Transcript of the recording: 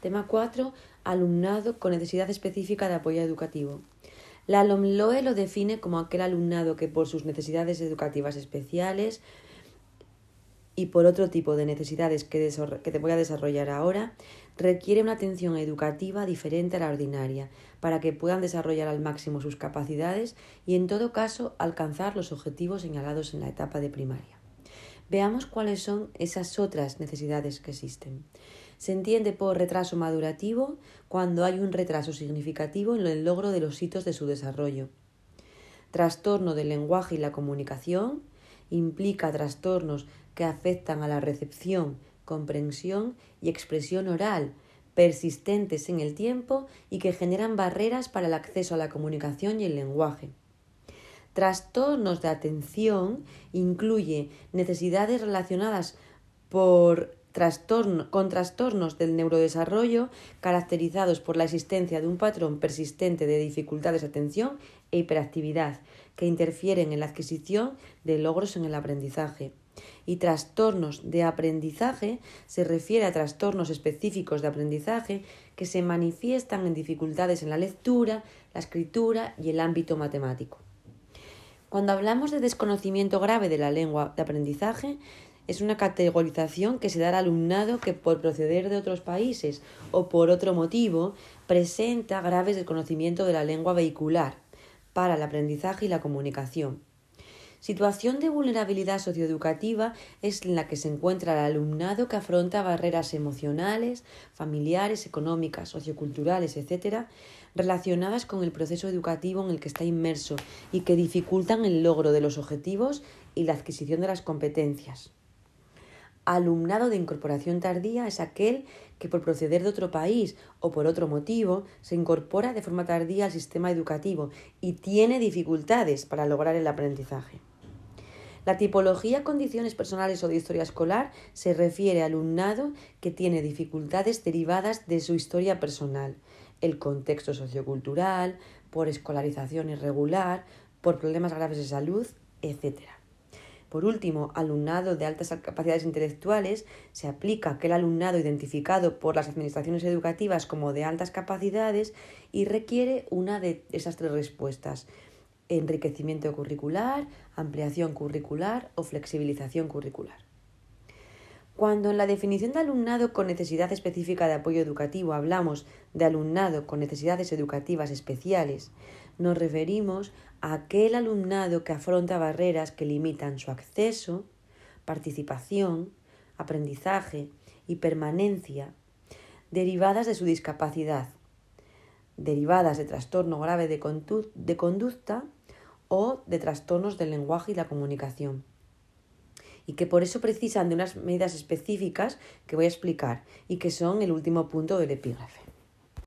Tema 4. Alumnado con necesidad específica de apoyo educativo. La LOMLOE lo define como aquel alumnado que por sus necesidades educativas especiales y por otro tipo de necesidades que, que te voy a desarrollar ahora, requiere una atención educativa diferente a la ordinaria para que puedan desarrollar al máximo sus capacidades y en todo caso alcanzar los objetivos señalados en la etapa de primaria. Veamos cuáles son esas otras necesidades que existen. Se entiende por retraso madurativo cuando hay un retraso significativo en el logro de los hitos de su desarrollo. Trastorno del lenguaje y la comunicación implica trastornos que afectan a la recepción, comprensión y expresión oral, persistentes en el tiempo y que generan barreras para el acceso a la comunicación y el lenguaje. Trastornos de atención incluye necesidades relacionadas por con trastornos del neurodesarrollo caracterizados por la existencia de un patrón persistente de dificultades de atención e hiperactividad que interfieren en la adquisición de logros en el aprendizaje. Y trastornos de aprendizaje se refiere a trastornos específicos de aprendizaje que se manifiestan en dificultades en la lectura, la escritura y el ámbito matemático. Cuando hablamos de desconocimiento grave de la lengua de aprendizaje, es una categorización que se da al alumnado que por proceder de otros países o por otro motivo presenta graves desconocimiento de la lengua vehicular para el aprendizaje y la comunicación. Situación de vulnerabilidad socioeducativa es en la que se encuentra el alumnado que afronta barreras emocionales, familiares, económicas, socioculturales, etc., relacionadas con el proceso educativo en el que está inmerso y que dificultan el logro de los objetivos y la adquisición de las competencias alumnado de incorporación tardía es aquel que por proceder de otro país o por otro motivo se incorpora de forma tardía al sistema educativo y tiene dificultades para lograr el aprendizaje. La tipología condiciones personales o de historia escolar se refiere al alumnado que tiene dificultades derivadas de su historia personal, el contexto sociocultural, por escolarización irregular, por problemas graves de salud, etc. Por último, alumnado de altas capacidades intelectuales se aplica aquel alumnado identificado por las administraciones educativas como de altas capacidades y requiere una de esas tres respuestas enriquecimiento curricular, ampliación curricular o flexibilización curricular. Cuando en la definición de alumnado con necesidad específica de apoyo educativo hablamos de alumnado con necesidades educativas especiales, nos referimos a aquel alumnado que afronta barreras que limitan su acceso, participación, aprendizaje y permanencia derivadas de su discapacidad, derivadas de trastorno grave de, conducta o de trastornos del lenguaje y la comunicación y que por eso precisan de unas medidas específicas que voy a explicar y que son el último punto del epígrafe.